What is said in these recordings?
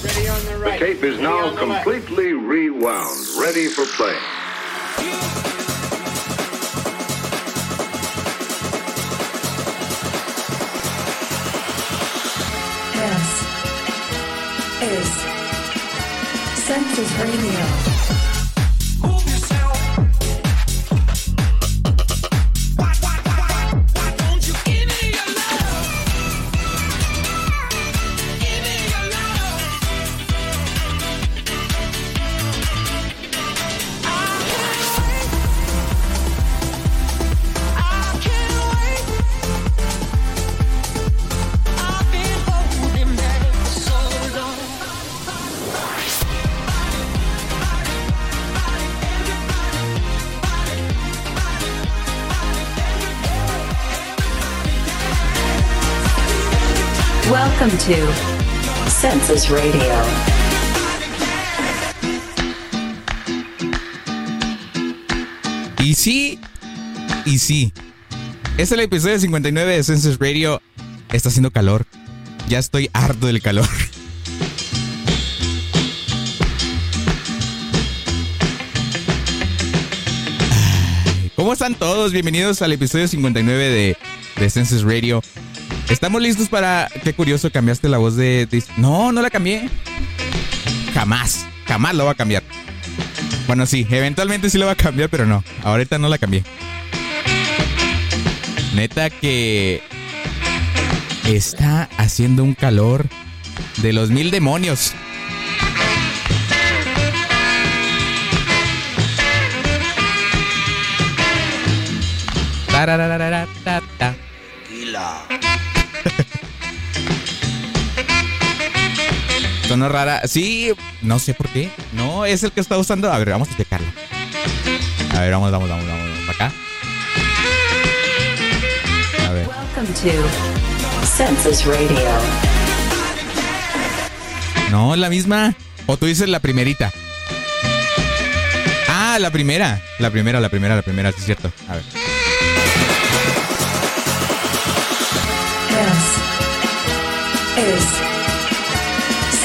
The tape is now completely rewound, ready for play. This is Census Radio. To Census Radio. Y sí, y sí. Este es el episodio 59 de Census Radio. Está haciendo calor. Ya estoy harto del calor. ¿Cómo están todos? Bienvenidos al episodio 59 de, de Census Radio. Estamos listos para. Qué curioso, cambiaste la voz de, No, no la cambié. Jamás, jamás lo va a cambiar. Bueno, sí, eventualmente sí lo va a cambiar, pero no. Ahorita no la cambié. Neta que. Está haciendo un calor de los mil demonios. Sonó rara. Sí, no sé por qué. No, es el que está usando. A ver, vamos a checarlo. A ver, vamos, vamos, vamos, vamos. Acá. A ver. No, la misma. O tú dices la primerita. Ah, la primera. La primera, la primera, la primera, sí es cierto. A ver.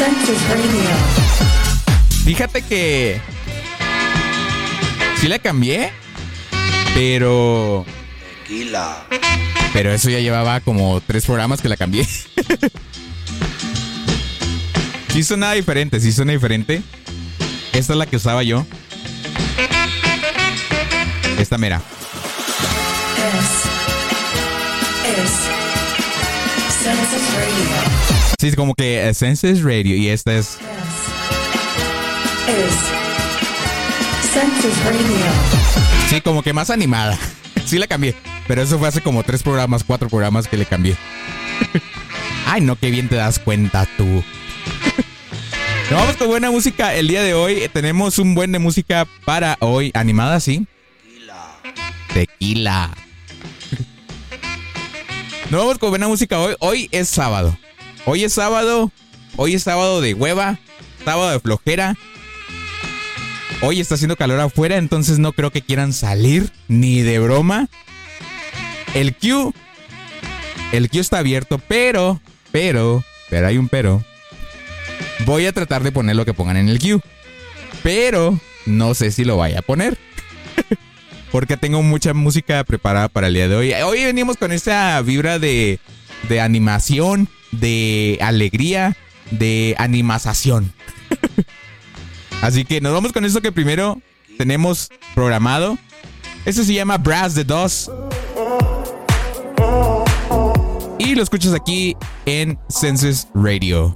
Census Radio. Fíjate que. Sí la cambié. Pero. Tequila. Pero eso ya llevaba como tres programas que la cambié. sí suena diferente, sí suena diferente. Esta es la que usaba yo. Esta mera. This is Census Radio. Sí, es como que Census Radio y esta es. Is Census Radio. Sí, como que más animada. Sí la cambié. Pero eso fue hace como tres programas, cuatro programas que le cambié. Ay, no, qué bien te das cuenta tú. Nos vamos con buena música el día de hoy. Tenemos un buen de música para hoy. Animada, sí. Tequila. Nos vamos con buena música hoy. Hoy es sábado. Hoy es sábado. Hoy es sábado de hueva. Sábado de flojera. Hoy está haciendo calor afuera, entonces no creo que quieran salir ni de broma. El Q. El Q está abierto, pero, pero, pero hay un pero. Voy a tratar de poner lo que pongan en el Q. Pero no sé si lo vaya a poner. Porque tengo mucha música preparada para el día de hoy. Hoy venimos con esa vibra de, de animación, de alegría, de animación. Así que nos vamos con esto que primero tenemos programado. Esto se llama Brass the Dos. Y lo escuchas aquí en Census Radio.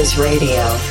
Census Radio.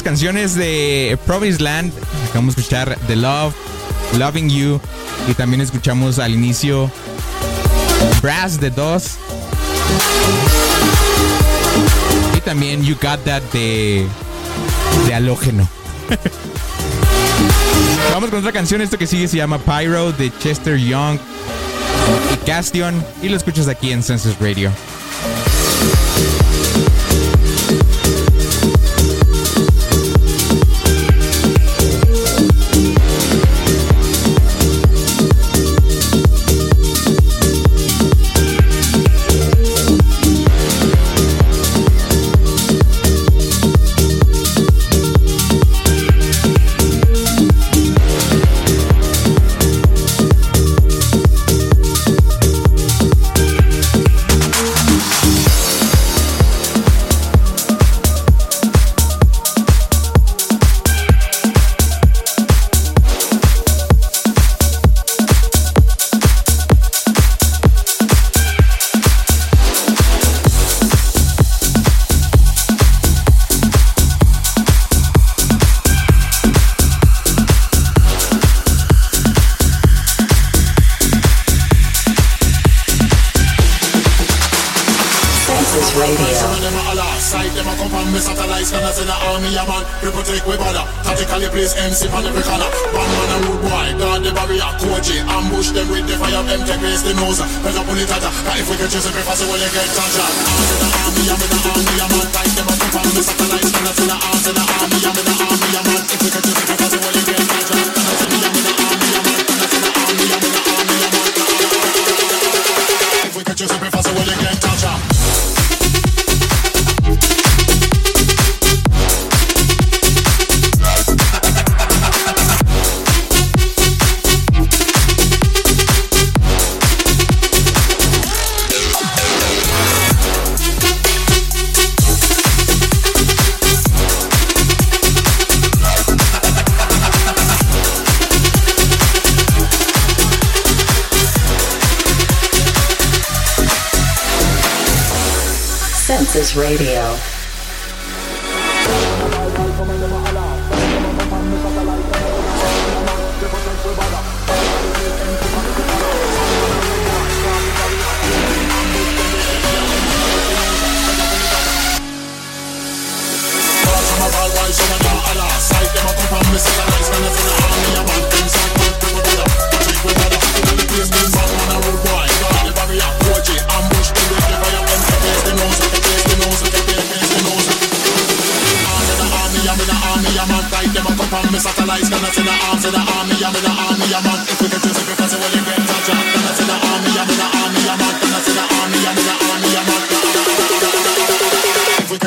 canciones de Province Land. Acabamos de escuchar The Love, Loving You. Y también escuchamos al inicio Brass de Dos. Y también You Got That de, de Halógeno. Vamos con otra canción. Esto que sigue se llama Pyro de Chester Young y Castion. Y lo escuchas aquí en Census Radio.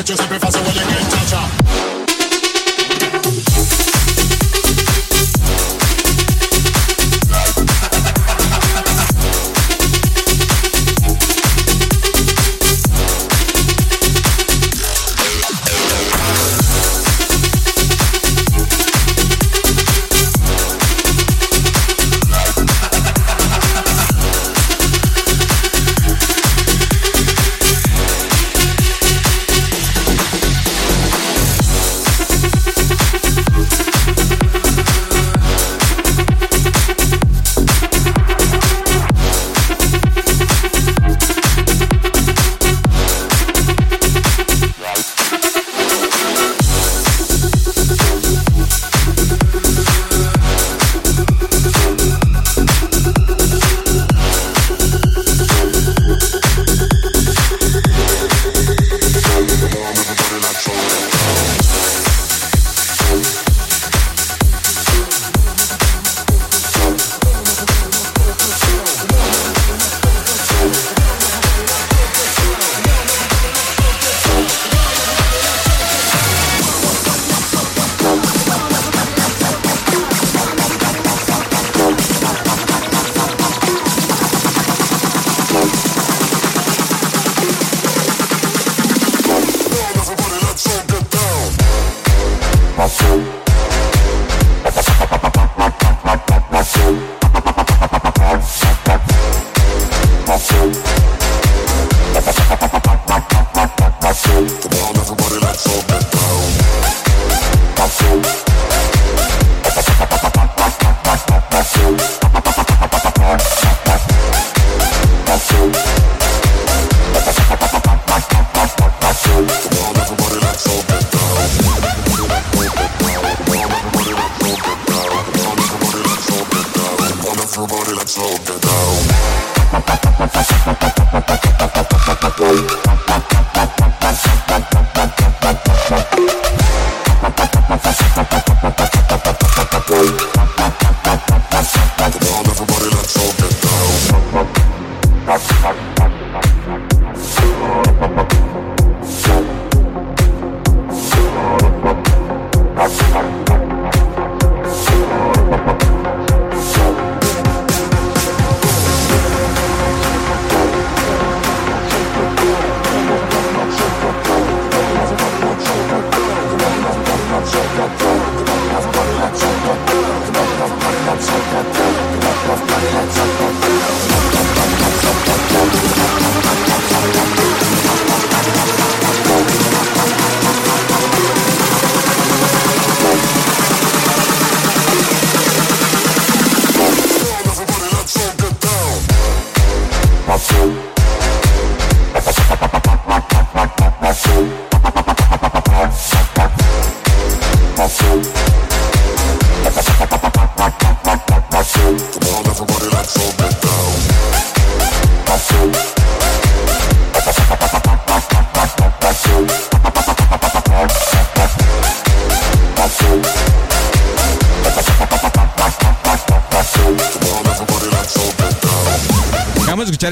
just a prefer so when you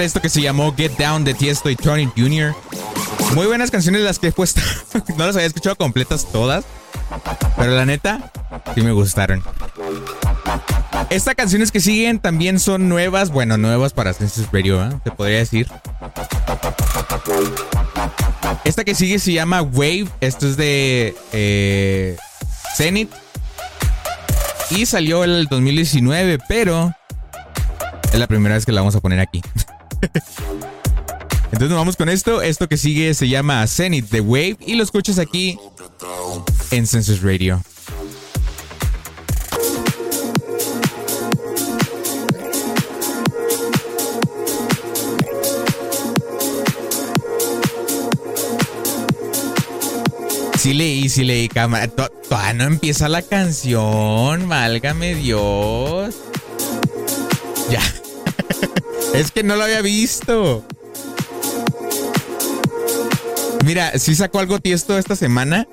esto que se llamó Get Down de Tiesto y Tony Jr. Muy buenas canciones las que he puesto. no las había escuchado completas todas. Pero la neta, sí me gustaron. Estas canciones que siguen también son nuevas. Bueno, nuevas para Census Radio, ¿eh? se podría decir. Esta que sigue se llama Wave. Esto es de eh, Zenith. Y salió el 2019, pero es la primera vez que la vamos a poner aquí. Entonces nos vamos con esto. Esto que sigue se llama Zenith The Wave y lo escuchas aquí en Census Radio. Sí leí, sí leí, cámara. Todavía no empieza la canción, válgame Dios. Es que no lo había visto. Mira, sí sacó algo tiesto esta semana.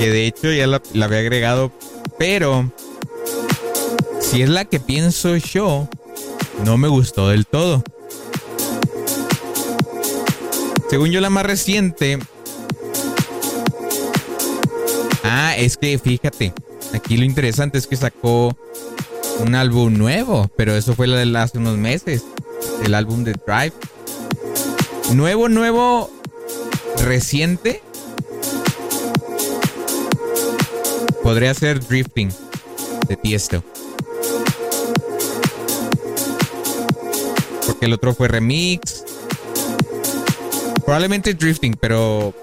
Que de hecho ya la, había agregado. Pero. Si es la que pienso yo. No me gustó del todo. Según yo, la más reciente. Ah, es que fíjate. Aquí lo interesante es que sacó un álbum nuevo, pero eso fue hace unos meses, el álbum de Drive. Nuevo, nuevo, reciente. Podría ser Drifting de Tiesto. Porque el otro fue remix. Probablemente Drifting, pero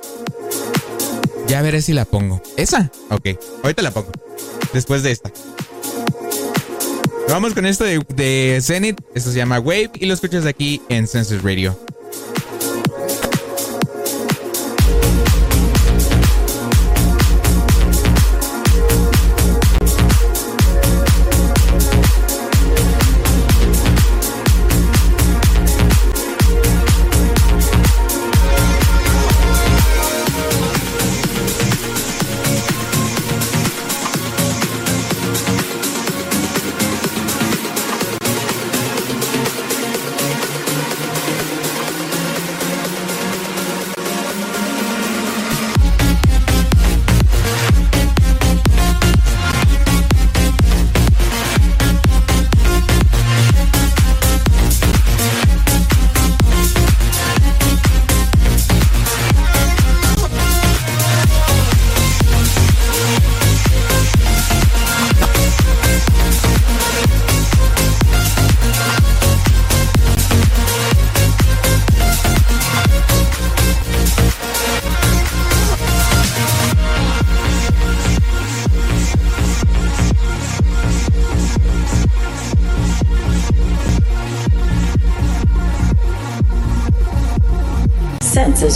ya veré si la pongo. ¿Esa? Ok, ahorita la pongo. Después de esta. Vamos con esto de, de Zenith. Esto se llama Wave y lo escuchas aquí en Census Radio.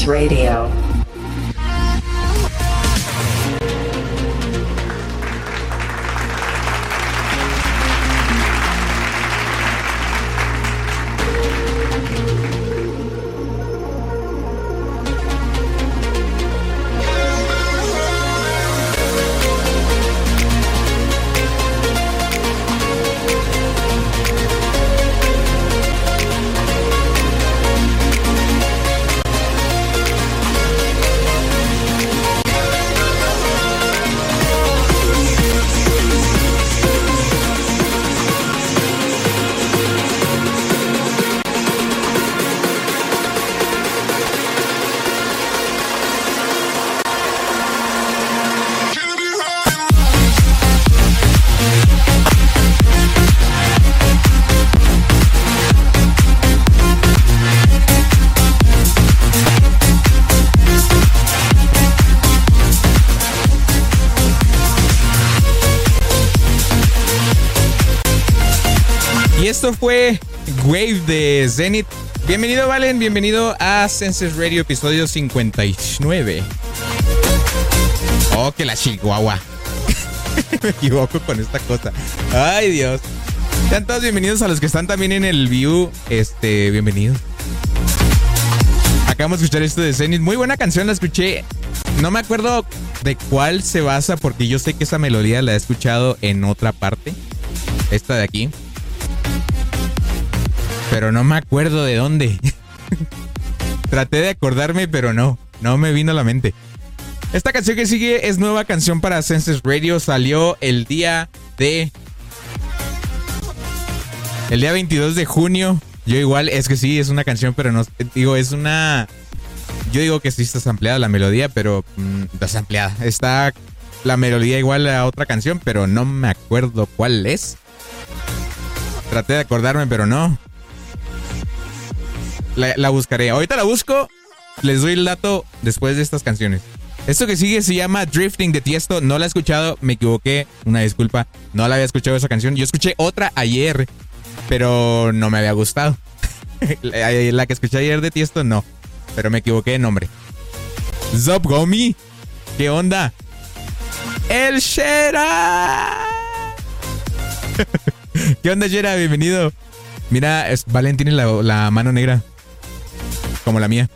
Radio. Wave de Zenith. Bienvenido, Valen. Bienvenido a Census Radio, episodio 59. Oh, que la chihuahua. Me equivoco con esta cosa. Ay, Dios. Sean todos bienvenidos a los que están también en el view. Este, bienvenidos. Acabamos de escuchar esto de Zenith. Muy buena canción, la escuché. No me acuerdo de cuál se basa porque yo sé que esa melodía la he escuchado en otra parte. Esta de aquí. Pero no me acuerdo de dónde. Traté de acordarme, pero no. No me vino a la mente. Esta canción que sigue es nueva canción para Census Radio. Salió el día de. El día 22 de junio. Yo igual, es que sí, es una canción, pero no. Digo, es una. Yo digo que sí está sampleada la melodía, pero. Mm, desampleada. Está la melodía igual a otra canción, pero no me acuerdo cuál es. Traté de acordarme, pero no. La, buscaré. Ahorita la busco. Les doy el dato después de estas canciones. Esto que sigue se llama Drifting de Tiesto. No la he escuchado, me equivoqué. Una disculpa. No la había escuchado esa canción. Yo escuché otra ayer, pero no me había gustado. la que escuché ayer de Tiesto, no. Pero me equivoqué de nombre. Zop Gomi. ¿Qué onda? El Shera. ¿Qué onda, Shera? Bienvenido. Mira, es, Valen tiene la mano negra. Como la mía.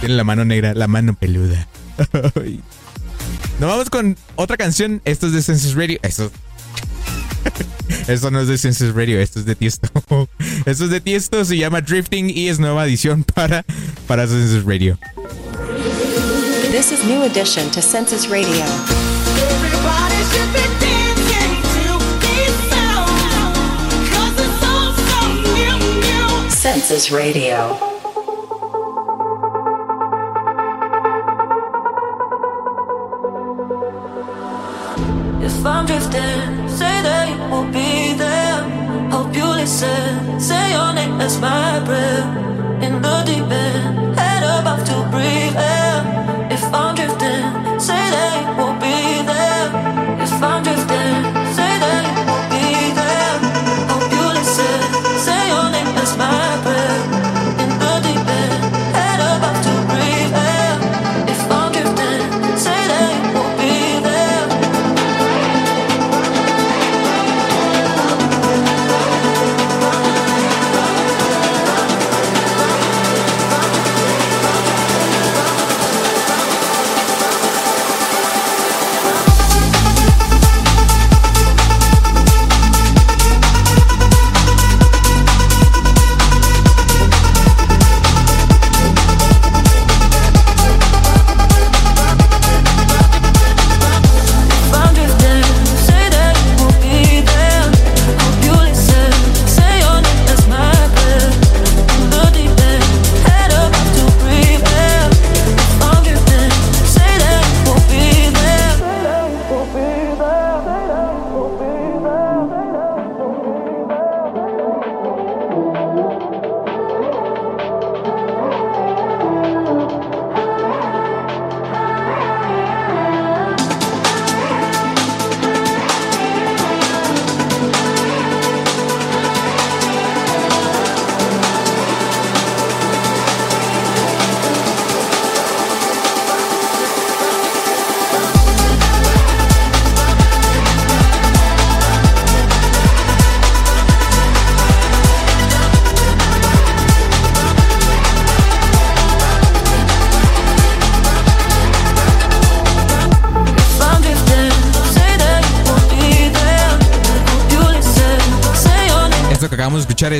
tiene la mano negra, la mano peluda. Nos vamos con otra canción. Esto es de Census Radio. Esto. Esto no es de Census Radio, esto es de Tiesto. Esto es de Tiesto, se llama Drifting y es nueva edición para, para Census Radio. This is new addition to Census Radio. Everybody should be Census Radio. If I'm drifting, say that you will be there. Hope you listen. Say your name as my prayer.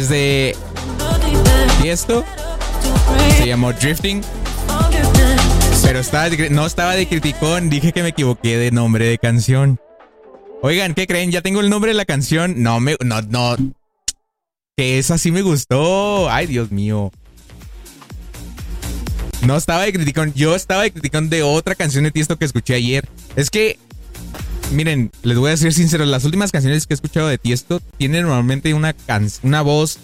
De. Tiesto. Se llamó Drifting. Pero estaba no estaba de criticón. Dije que me equivoqué de nombre de canción. Oigan, ¿qué creen? Ya tengo el nombre de la canción. No, me, no, no. Que esa sí me gustó. Ay, Dios mío. No estaba de criticón. Yo estaba de criticón de otra canción de Tiesto que escuché ayer. Es que, miren, les voy a ser sincero. Las últimas canciones que he escuchado de Tiesto tienen normalmente una, can- una voz,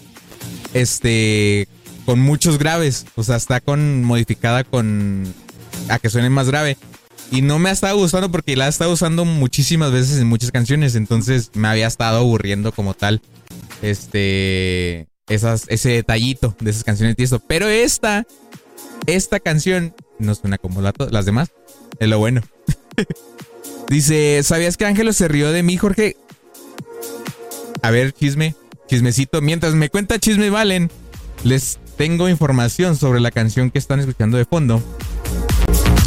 este, con muchos graves. O sea, está con modificada con a que suene más grave. Y no me ha estado gustando porque la he estado usando muchísimas veces en muchas canciones. Entonces me había estado aburriendo como tal. Este. Esas, ese detallito de esas canciones de Tiesto. Pero esta. Esta canción no suena como la las demás. Es lo bueno. Dice: ¿Sabías que Ángelo se rió de mí, Jorge? A ver, chisme. Chismecito. Mientras me cuenta chisme Valen, les tengo información sobre la canción que están escuchando de fondo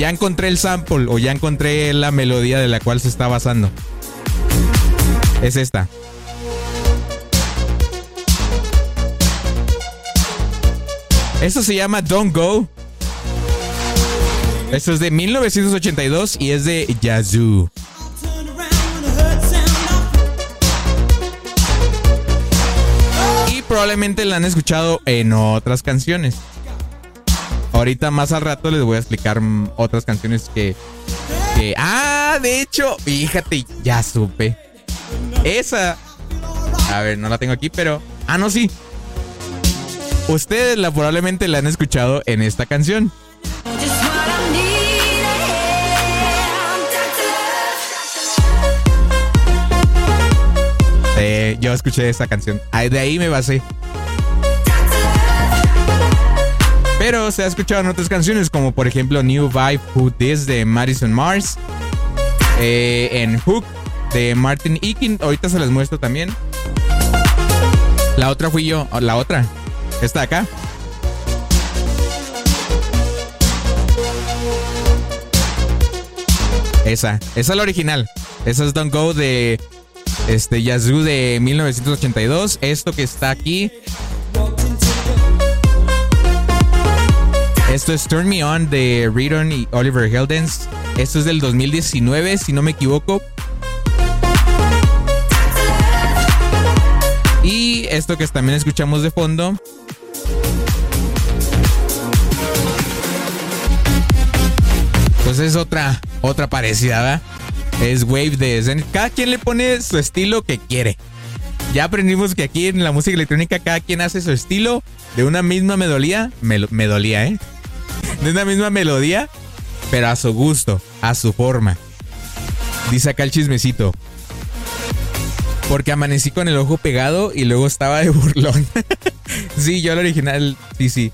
ya encontré el sample o ya encontré la melodía de la cual se está basando. Es esta. Esto se llama Don't Go. Esto es de 1982 y es de Yazoo. Y probablemente la han escuchado en otras canciones. Ahorita más al rato les voy a explicar otras canciones que, que- Ah, de hecho, fíjate, ya supe. Esa... A ver, no la tengo aquí, pero... Ah, no, sí. Ustedes la probablemente la han escuchado en esta canción. Yo escuché esta canción. De ahí me basé. Pero se ha escuchado en otras canciones, como por ejemplo New Vibe Who This de Madison Mars. eh, en Hook de Martin Eakin. Ahorita se las muestro también. La otra fui yo. La otra. Esta de acá. Esa. Esa es la original. Esa es Don't Go de este Yazoo de 1982. Esto que está aquí. Esto es Turn Me On de Redon y Oliver Heldens. Esto es del 2019, si no me equivoco. Y esto que también escuchamos de fondo. Pues es otra, otra parecida, ¿verdad? Es Wave de. Cada quien le pone su estilo que quiere. Ya aprendimos que aquí en la música electrónica cada quien hace su estilo de una misma melodía. Melo- melodía, ¿eh? De una misma melodía, pero a su gusto, a su forma. Dice acá el chismecito. Porque amanecí con el ojo pegado y luego estaba de burlón. sí, yo al original, sí, sí.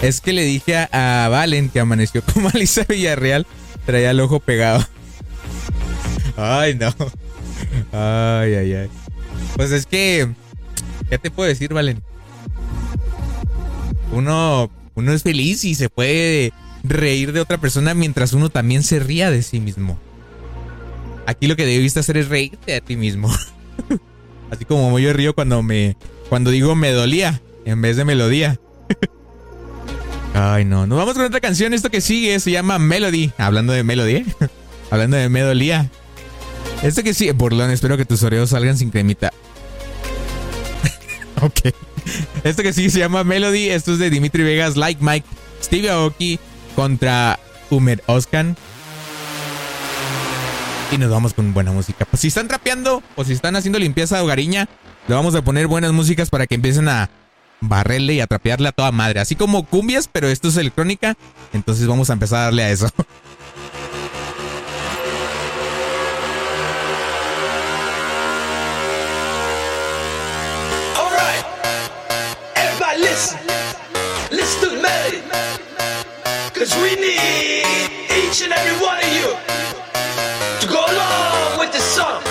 Es que le dije a, a Valen que amaneció como Alisa Villarreal, traía el ojo pegado. Ay, no. Ay, ay, ay. Pues es que, ¿qué te puedo decir, Valen? Uno, uno es feliz y se puede reír de otra persona mientras uno también se ría de sí mismo. Aquí lo que debiste hacer es reírte de ti mismo. Así como yo río cuando me, cuando digo me dolía en vez de melodía. Ay, no. Nos vamos con otra canción. Esto que sigue se llama Melody. Hablando de Melody, ¿eh? Hablando de me dolía. Esto que sigue, Burlón, espero que tus oreos salgan sin cremita. ok. Esto que sigue se llama Melody. Esto es de Dimitri Vegas, Like Mike, Steve Aoki contra Umer Oskan. Y nos vamos con buena música. Pues si están trapeando o si están haciendo limpieza hogariña, le vamos a poner buenas músicas para que empiecen a barrerle y a trapearle a toda madre. Así como cumbias, pero esto es electrónica. Entonces vamos a empezar a darle a eso. Cause we need each and every one of you to go along with the song.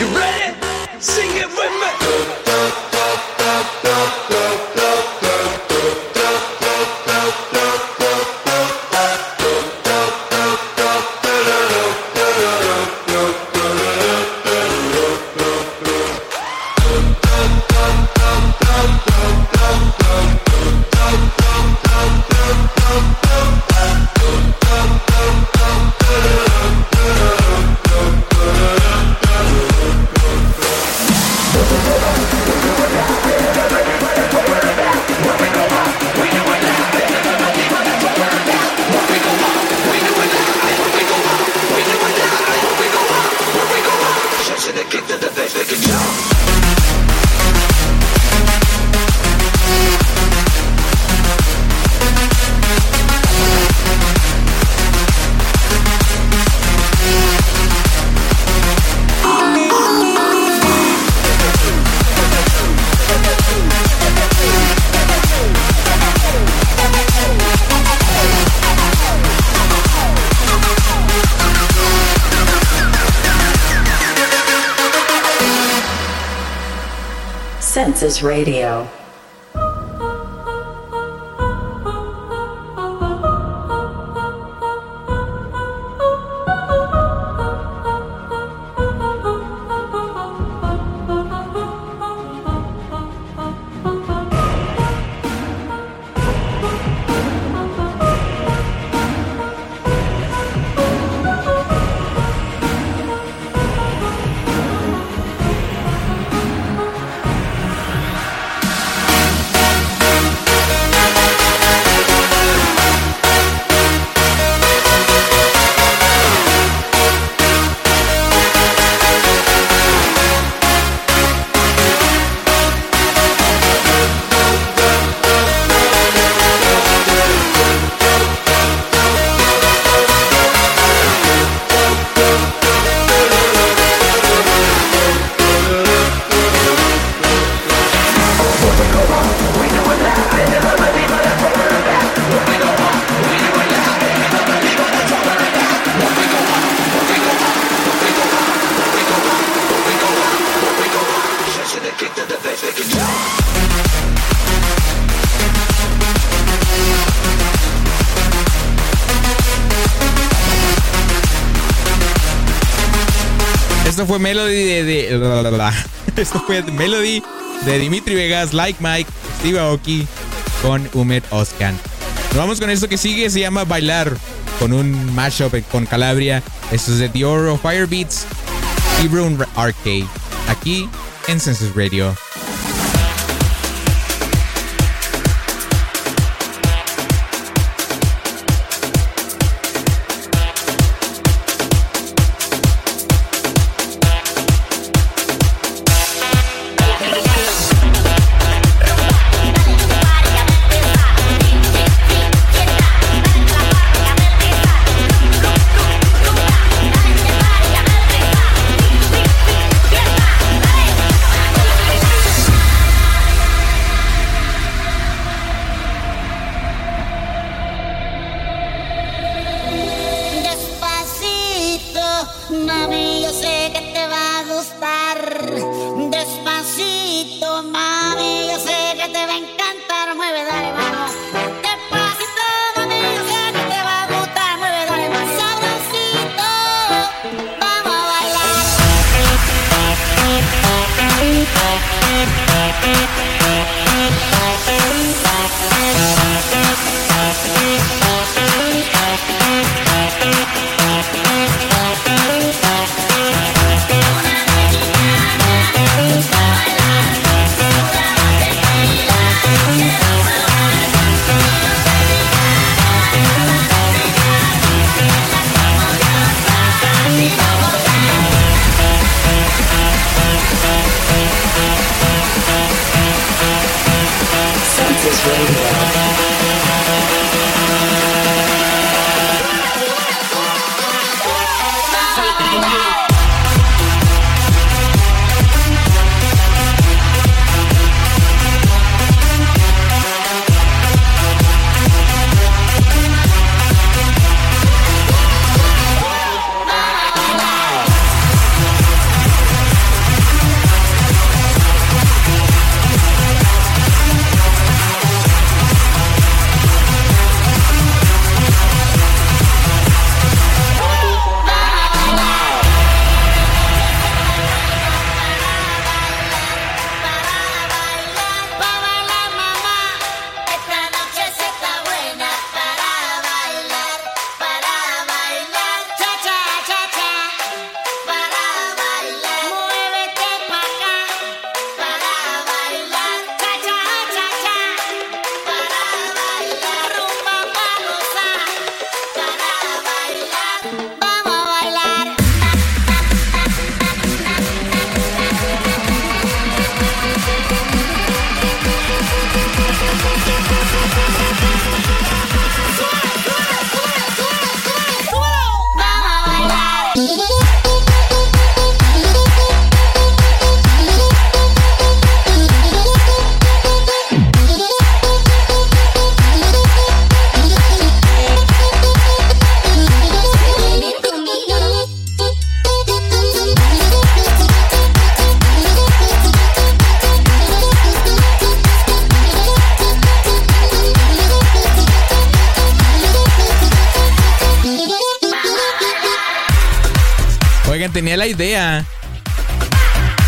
You ready? Sing it with me. Census Radio. Melody de. Esto fue Melody de Dimitri Vegas, Like Mike, Steve Aoki con Umet Oscan. Nos vamos con esto que sigue, se llama Bailar con un mashup con Calabria. Esto es de The Oro Firebeats y Brune Arcade. Aquí en Census Radio.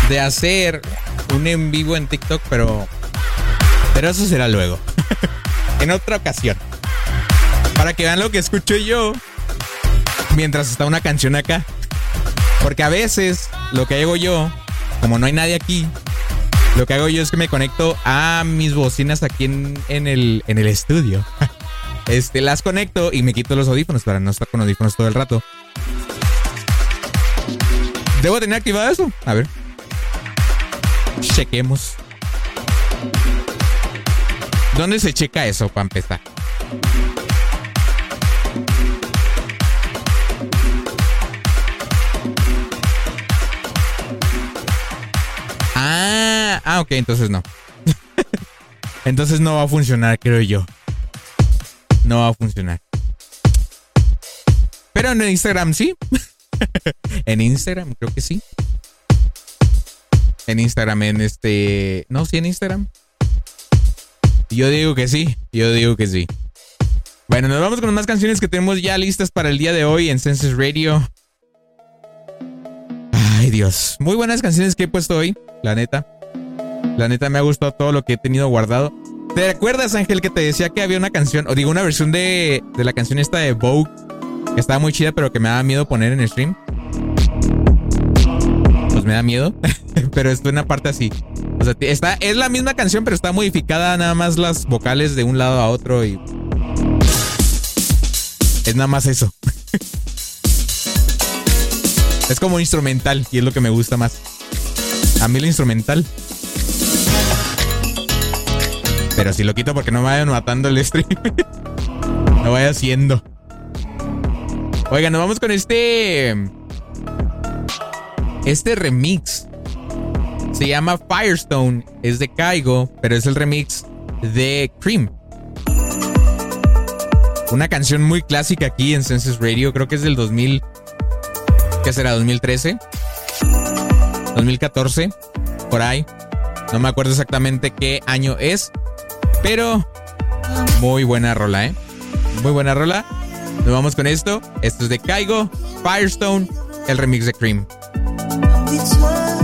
De hacer un en vivo en TikTok, pero. Pero eso será luego. en otra ocasión. Para que vean lo que escucho yo mientras está una canción acá. Porque a veces lo que hago yo, como no hay nadie aquí, lo que hago yo es que me conecto a mis bocinas aquí en, en el, en el estudio. Este, las conecto y me quito los audífonos para no estar con audífonos todo el rato. ¿Debo tener activado eso? A ver. Chequemos. ¿Dónde se checa eso para empezar? Ah, ah, ok, entonces no. entonces no va a funcionar, creo yo. No va a funcionar. Pero en Instagram sí. en Instagram creo que sí. En Instagram, en este... No, sí, en Instagram. Yo digo que sí, yo digo que sí. Bueno, nos vamos con más canciones que tenemos ya listas para el día de hoy en Senses Radio. Ay, Dios. Muy buenas canciones que he puesto hoy, la neta. La neta me ha gustado todo lo que he tenido guardado. ¿Te acuerdas, Ángel, que te decía que había una canción, o digo, una versión de, de la canción esta de Vogue, que estaba muy chida, pero que me daba miedo poner en stream? Me da miedo, pero es una parte así. O sea, está, es la misma canción, pero está modificada nada más las vocales de un lado a otro y... Es nada más eso. es como instrumental y es lo que me gusta más. A mí lo instrumental. Pero si lo quito porque no me vayan matando el stream. no vaya haciendo. Oigan, nos vamos con este. Este remix. Se llama Firestone. Es de Kaigo, pero es el remix de Cream. Una canción muy clásica aquí en Senses Radio. Creo que es del 2000. ¿Qué será? ¿2013? ¿2014? Por ahí. No me acuerdo exactamente qué año es. Pero muy buena rola, ¿eh? Muy buena rola. Nos vamos con esto. Esto es de Kaigo, Firestone, el remix de Cream. I'll.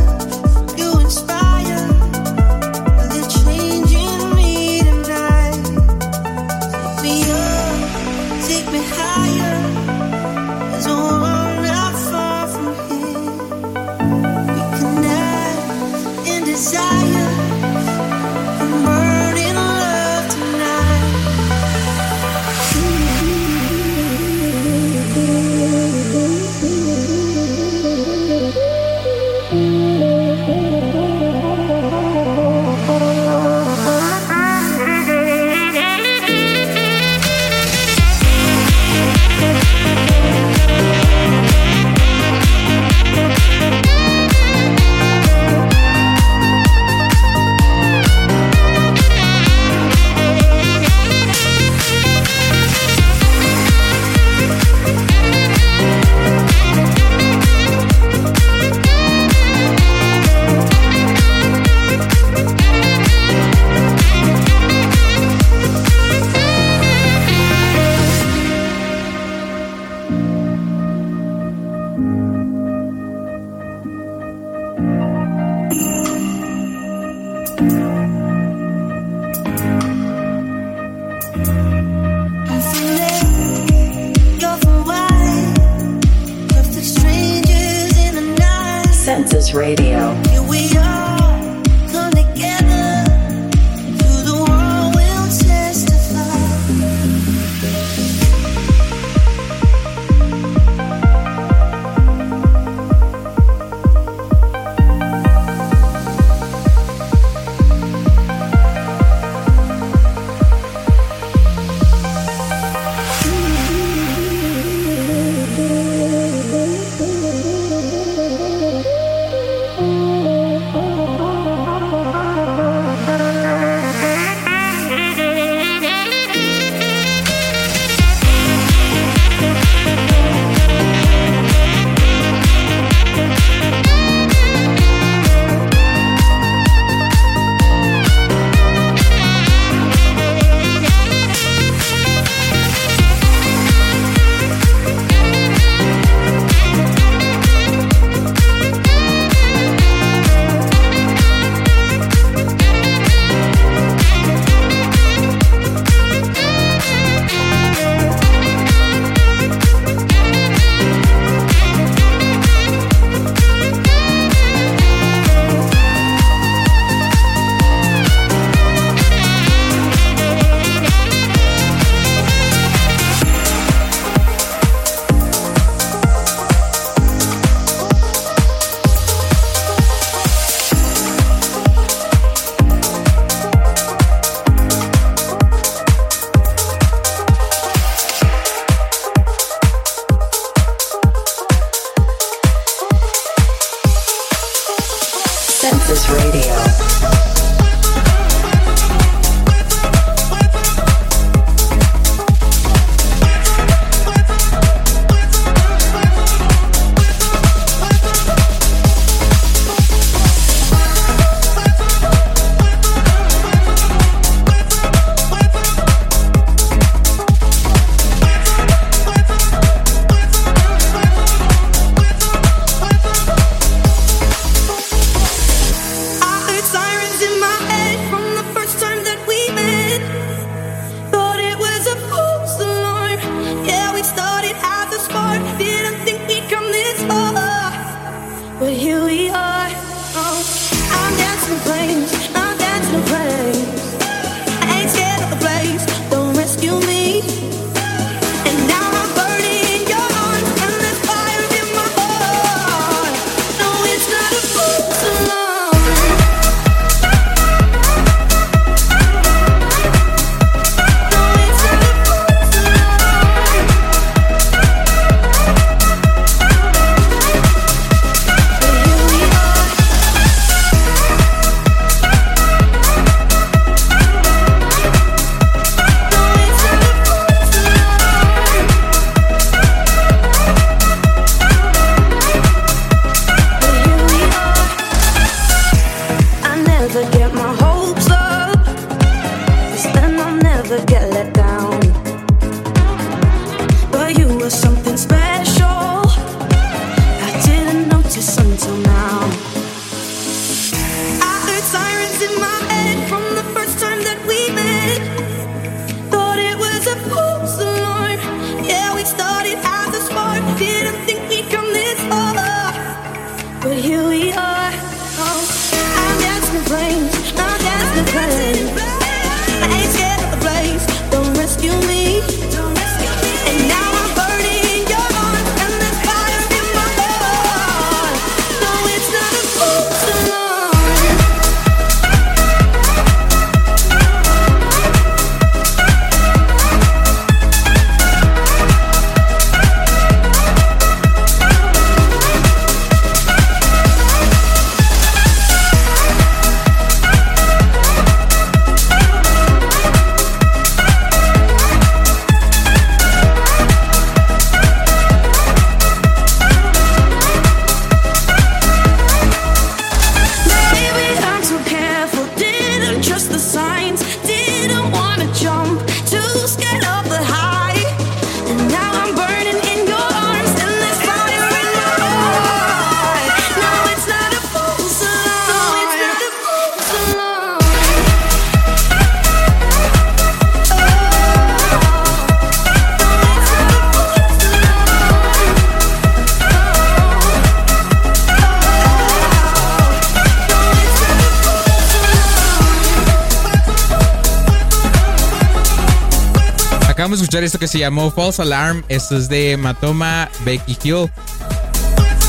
escuchar esto que se llamó False Alarm. Esto es de Matoma, Becky Hill.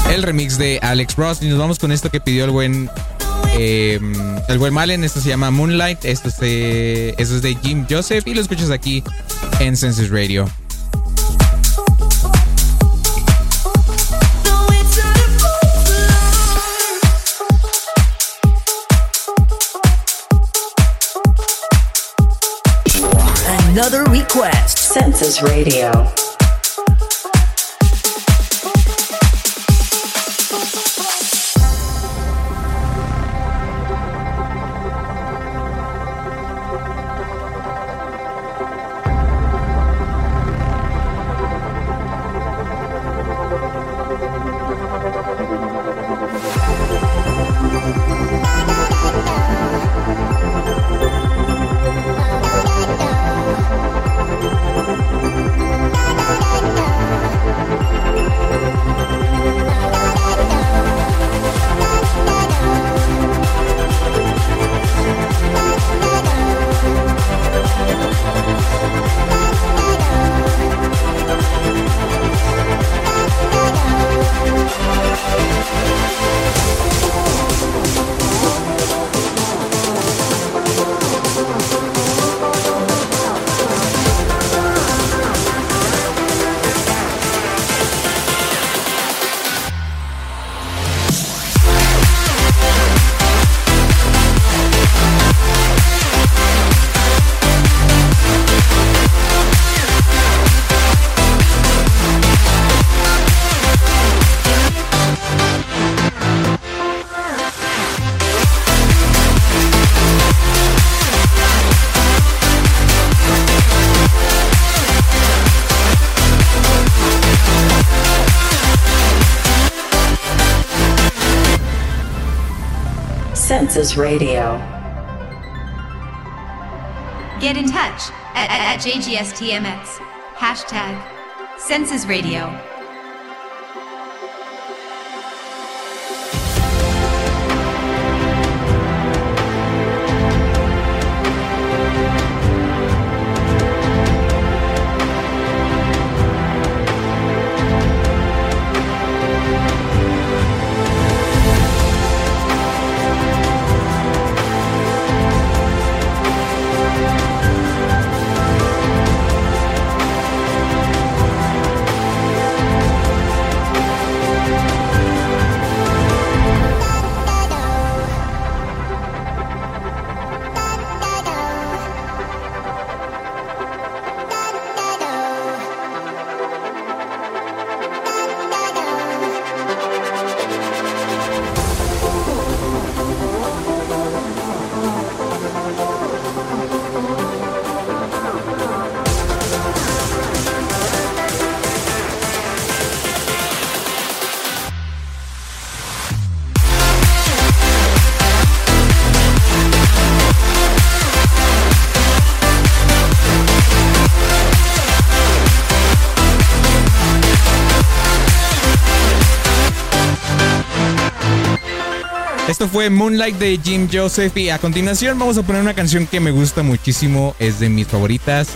El remix de Alex Ross. Y nos vamos con esto que pidió el buen. Em, el buen Malen. Esto se llama Moonlight. Esto es, de, esto es de Jim Joseph. Y lo escuchas aquí en Census Radio. another request. Radio. Senses Radio. Get in touch at, at, at JGSTMX. Hashtag Senses Radio. Esto fue Moonlight de Jim Joseph y a continuación vamos a poner una canción que me gusta muchísimo, es de mis favoritas.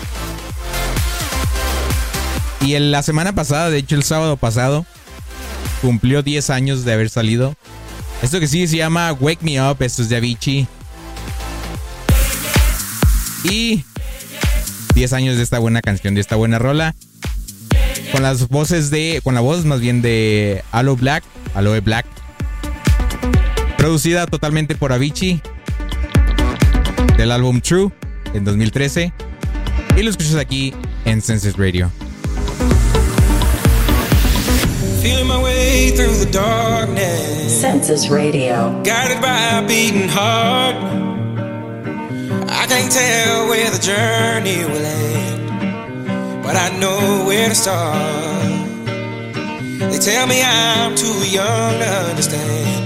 Y en la semana pasada, de hecho el sábado pasado, cumplió 10 años de haber salido. Esto que sí se llama Wake Me Up, esto es de Avicii. Y 10 años de esta buena canción, de esta buena rola. Con las voces de, con la voz más bien de Aloe Black, Aloe Black. Producida totalmente por Avicii. Del álbum True, en 2013. Y lo escuchas aquí en Senses Radio. Feeling my way through the darkness. Census Radio. Guided by a beating heart. I can't tell where the journey will end, but I know where to start. They tell me I'm too young to understand.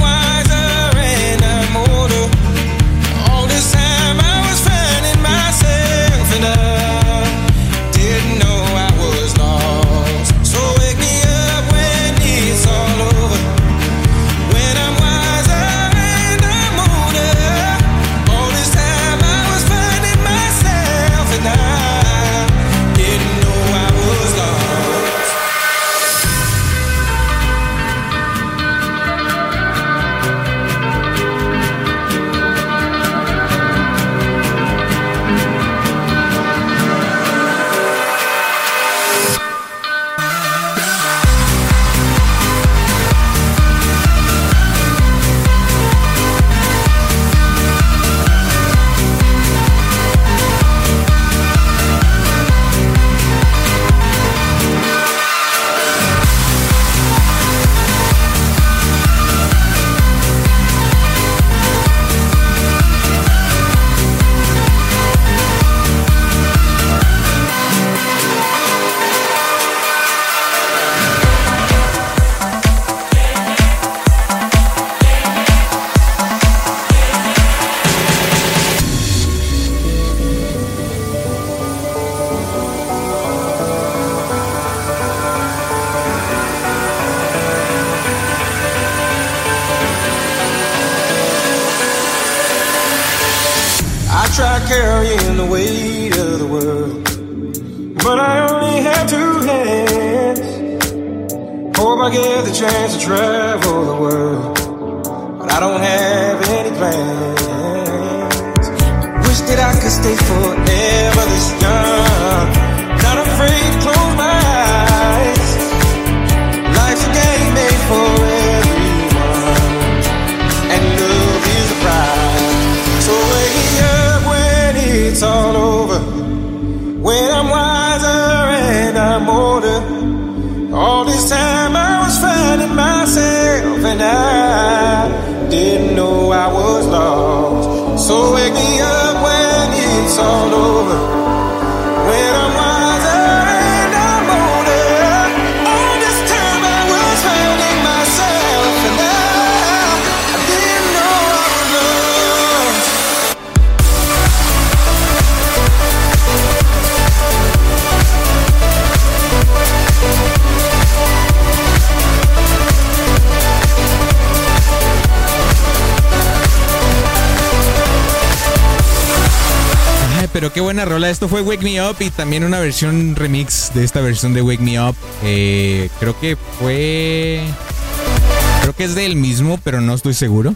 have any plans. Wish that I could stay forever this young, not afraid to close my eyes. All over. Qué buena rola. Esto fue Wake Me Up y también una versión remix de esta versión de Wake Me Up. Eh, creo que fue. Creo que es del mismo, pero no estoy seguro.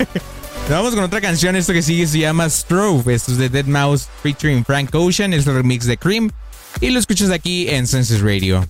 Vamos con otra canción. Esto que sigue se llama Strove. Esto es de Dead Mouse featuring Frank Ocean. Es el remix de Cream. Y lo escuchas aquí en Senses Radio.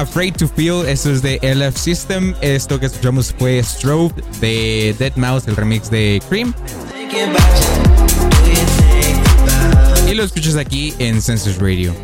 Afraid to Feel. Esto es de LF System. Esto que escuchamos fue Strobe de Dead Mouse, el remix de Cream. Y lo escuchas aquí en Census Radio.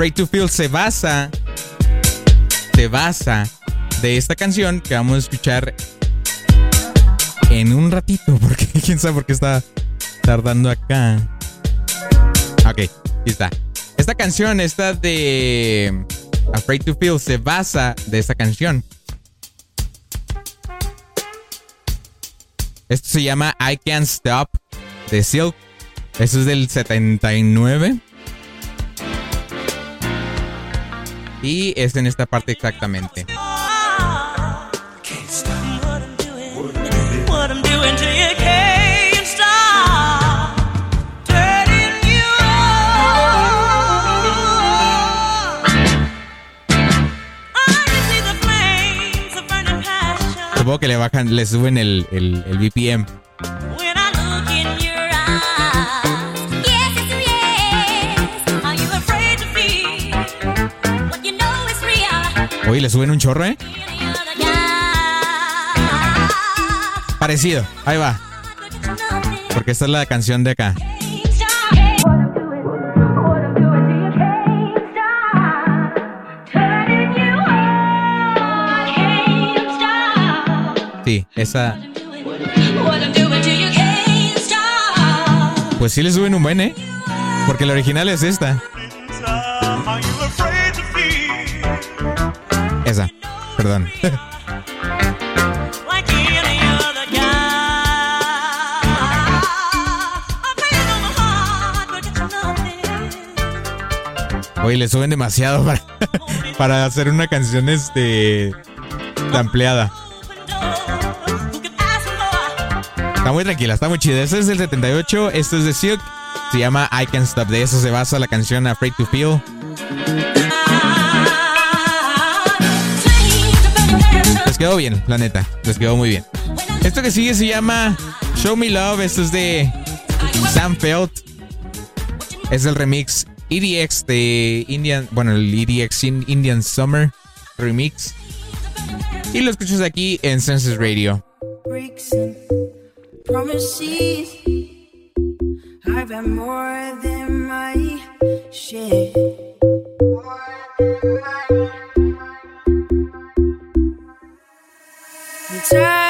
Afraid to Feel, se basa. Se basa de esta canción que vamos a escuchar en un ratito. Porque quién sabe por qué está tardando acá. Ok, aquí está. Esta canción, esta de Afraid to Feel, se basa de esta canción. Esto se llama I Can't Stop de Silk. Eso es del 79. Y es en esta parte exactamente. Supongo que le bajan, le suben el, el, el BPM. Oye, le suben un chorro, ¿eh? Parecido, ahí va. Porque esta es la canción de acá. Sí, esa. Pues sí le suben un buen, ¿eh? Porque la original es esta. It's nothing. Oye, le suben demasiado para, para hacer una canción este. ampliada. Está muy tranquila, está muy chida. Este es el 78, esto es de Silk. Se llama I Can't Stop. De eso se basa la canción Afraid to Feel. Quedó bien, la neta. Les quedó muy bien. Esto que sigue se llama Show Me Love. Esto es de Sam Felt. Es el remix EDX de Indian. Bueno, el EDX in- Indian Summer Remix. Y lo escuchas aquí en Census Radio. I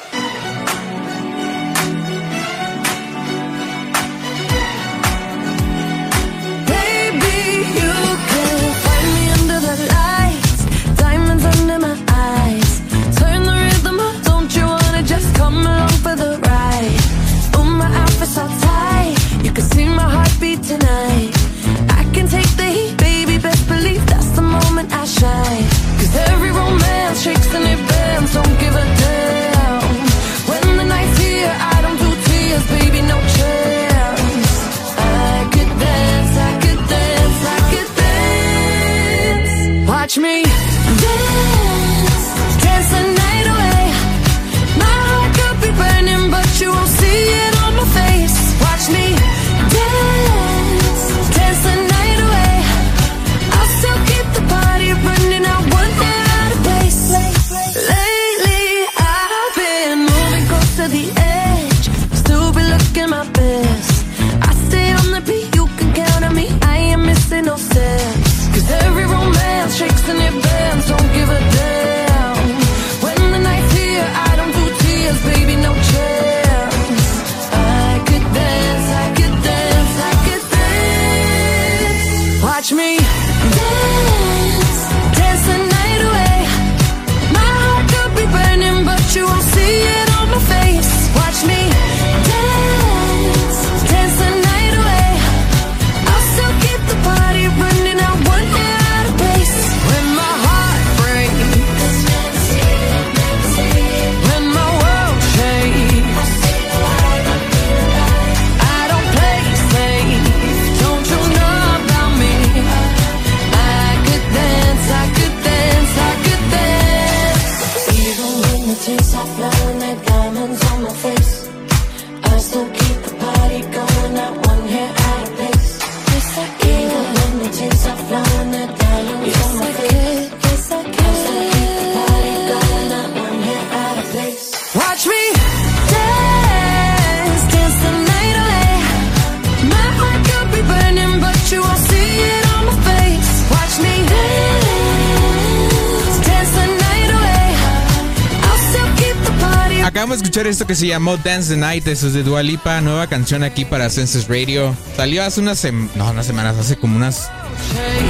escuchar esto que se llamó Dance the Night, eso es de Dualipa, nueva canción aquí para Census Radio. Salió hace unas semanas, no, unas semanas, hace como unas,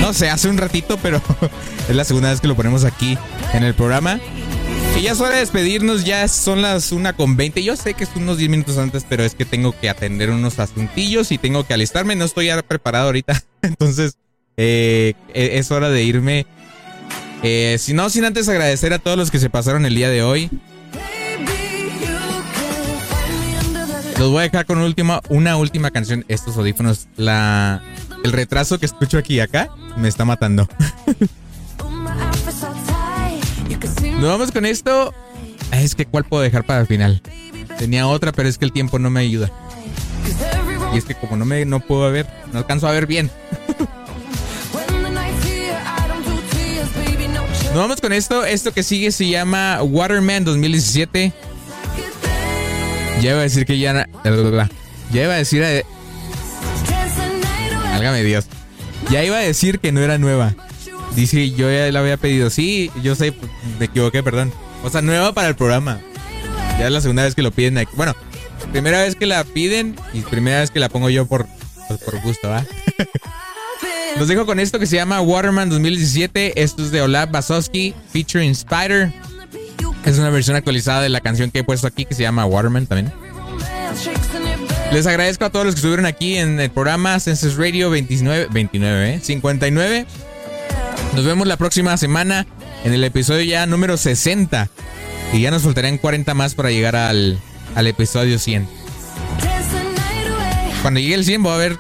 no sé, hace un ratito, pero es la segunda vez que lo ponemos aquí en el programa. Y ya es hora de despedirnos, ya son las una con 20. Yo sé que es unos 10 minutos antes, pero es que tengo que atender unos asuntillos y tengo que alistarme, no estoy ya preparado ahorita. Entonces, eh, e-, es hora de irme. Eh, si no, sin antes agradecer a todos los que se pasaron el día de hoy. Los voy a dejar con una última canción. Estos audífonos, el retraso que escucho aquí y acá me está matando. Nos vamos con esto. Es que cuál puedo dejar para el final. Tenía otra, pero es que el tiempo no me ayuda. Y es que como no me no puedo ver, no alcanzo a ver bien. Nos vamos con esto. Esto que sigue se llama Waterman 2017. Ya iba a decir que ya. Ya iba a decir. eh. Ya iba a decir que no era nueva. Dice, yo ya la había pedido. Sí, yo sé, me equivoqué, perdón. O sea, nueva para el programa. Ya es la segunda vez que lo piden. Bueno, primera vez que la piden y primera vez que la pongo yo por, pues, por gusto, ¿va? Los dejo con esto que se llama Waterman 2017. Esto es de Olaf Basowski, featuring Spider. Es una versión actualizada de la canción que he puesto aquí que se llama Waterman también. Les agradezco a todos los que estuvieron aquí en el programa Census Radio 29, 29, ¿eh? 59. Nos vemos la próxima semana en el episodio ya número 60. Y ya nos faltarían 40 más para llegar al, al episodio 100. Cuando llegue el 100 voy a ver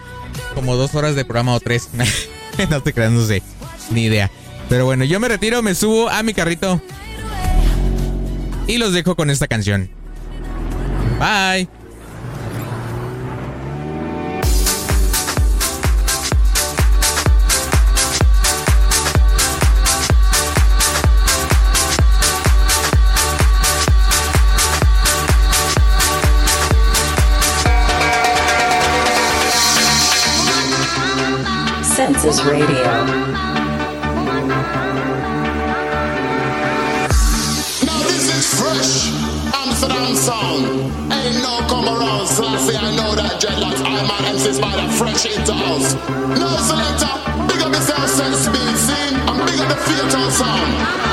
como dos horas de programa o tres. no te creas, no sé. Ni idea. Pero bueno, yo me retiro, me subo a mi carrito. Y los dejo con esta canción. Bye. Radio. Ain't no come around. So I say I know that dreadlocks. I'm an MC Spider fresh into house. No selector, big up yourself, sense beat scene. I'm big up the theater sound.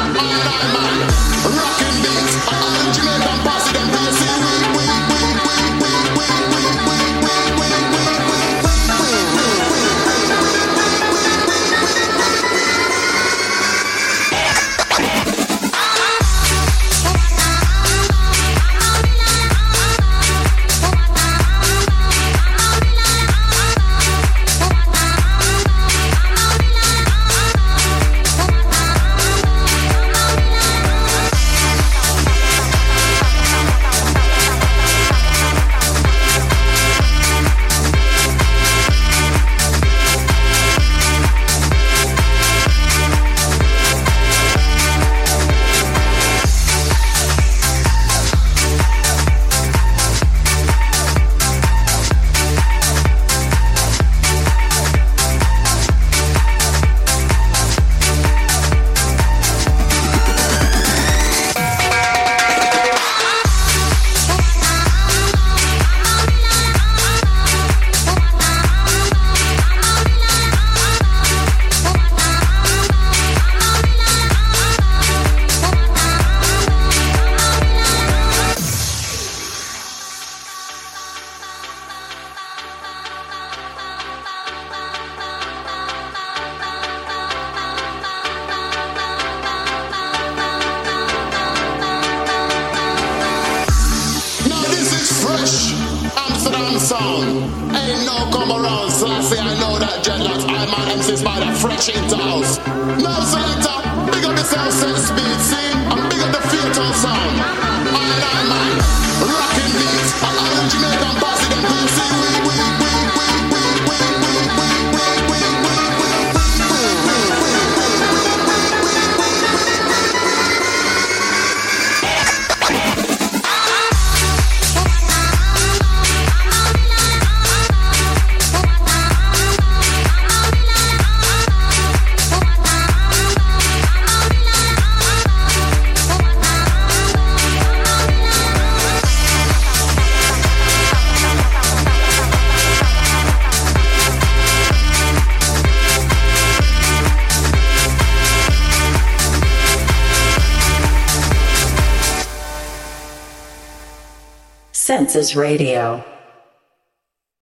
Senses Radio.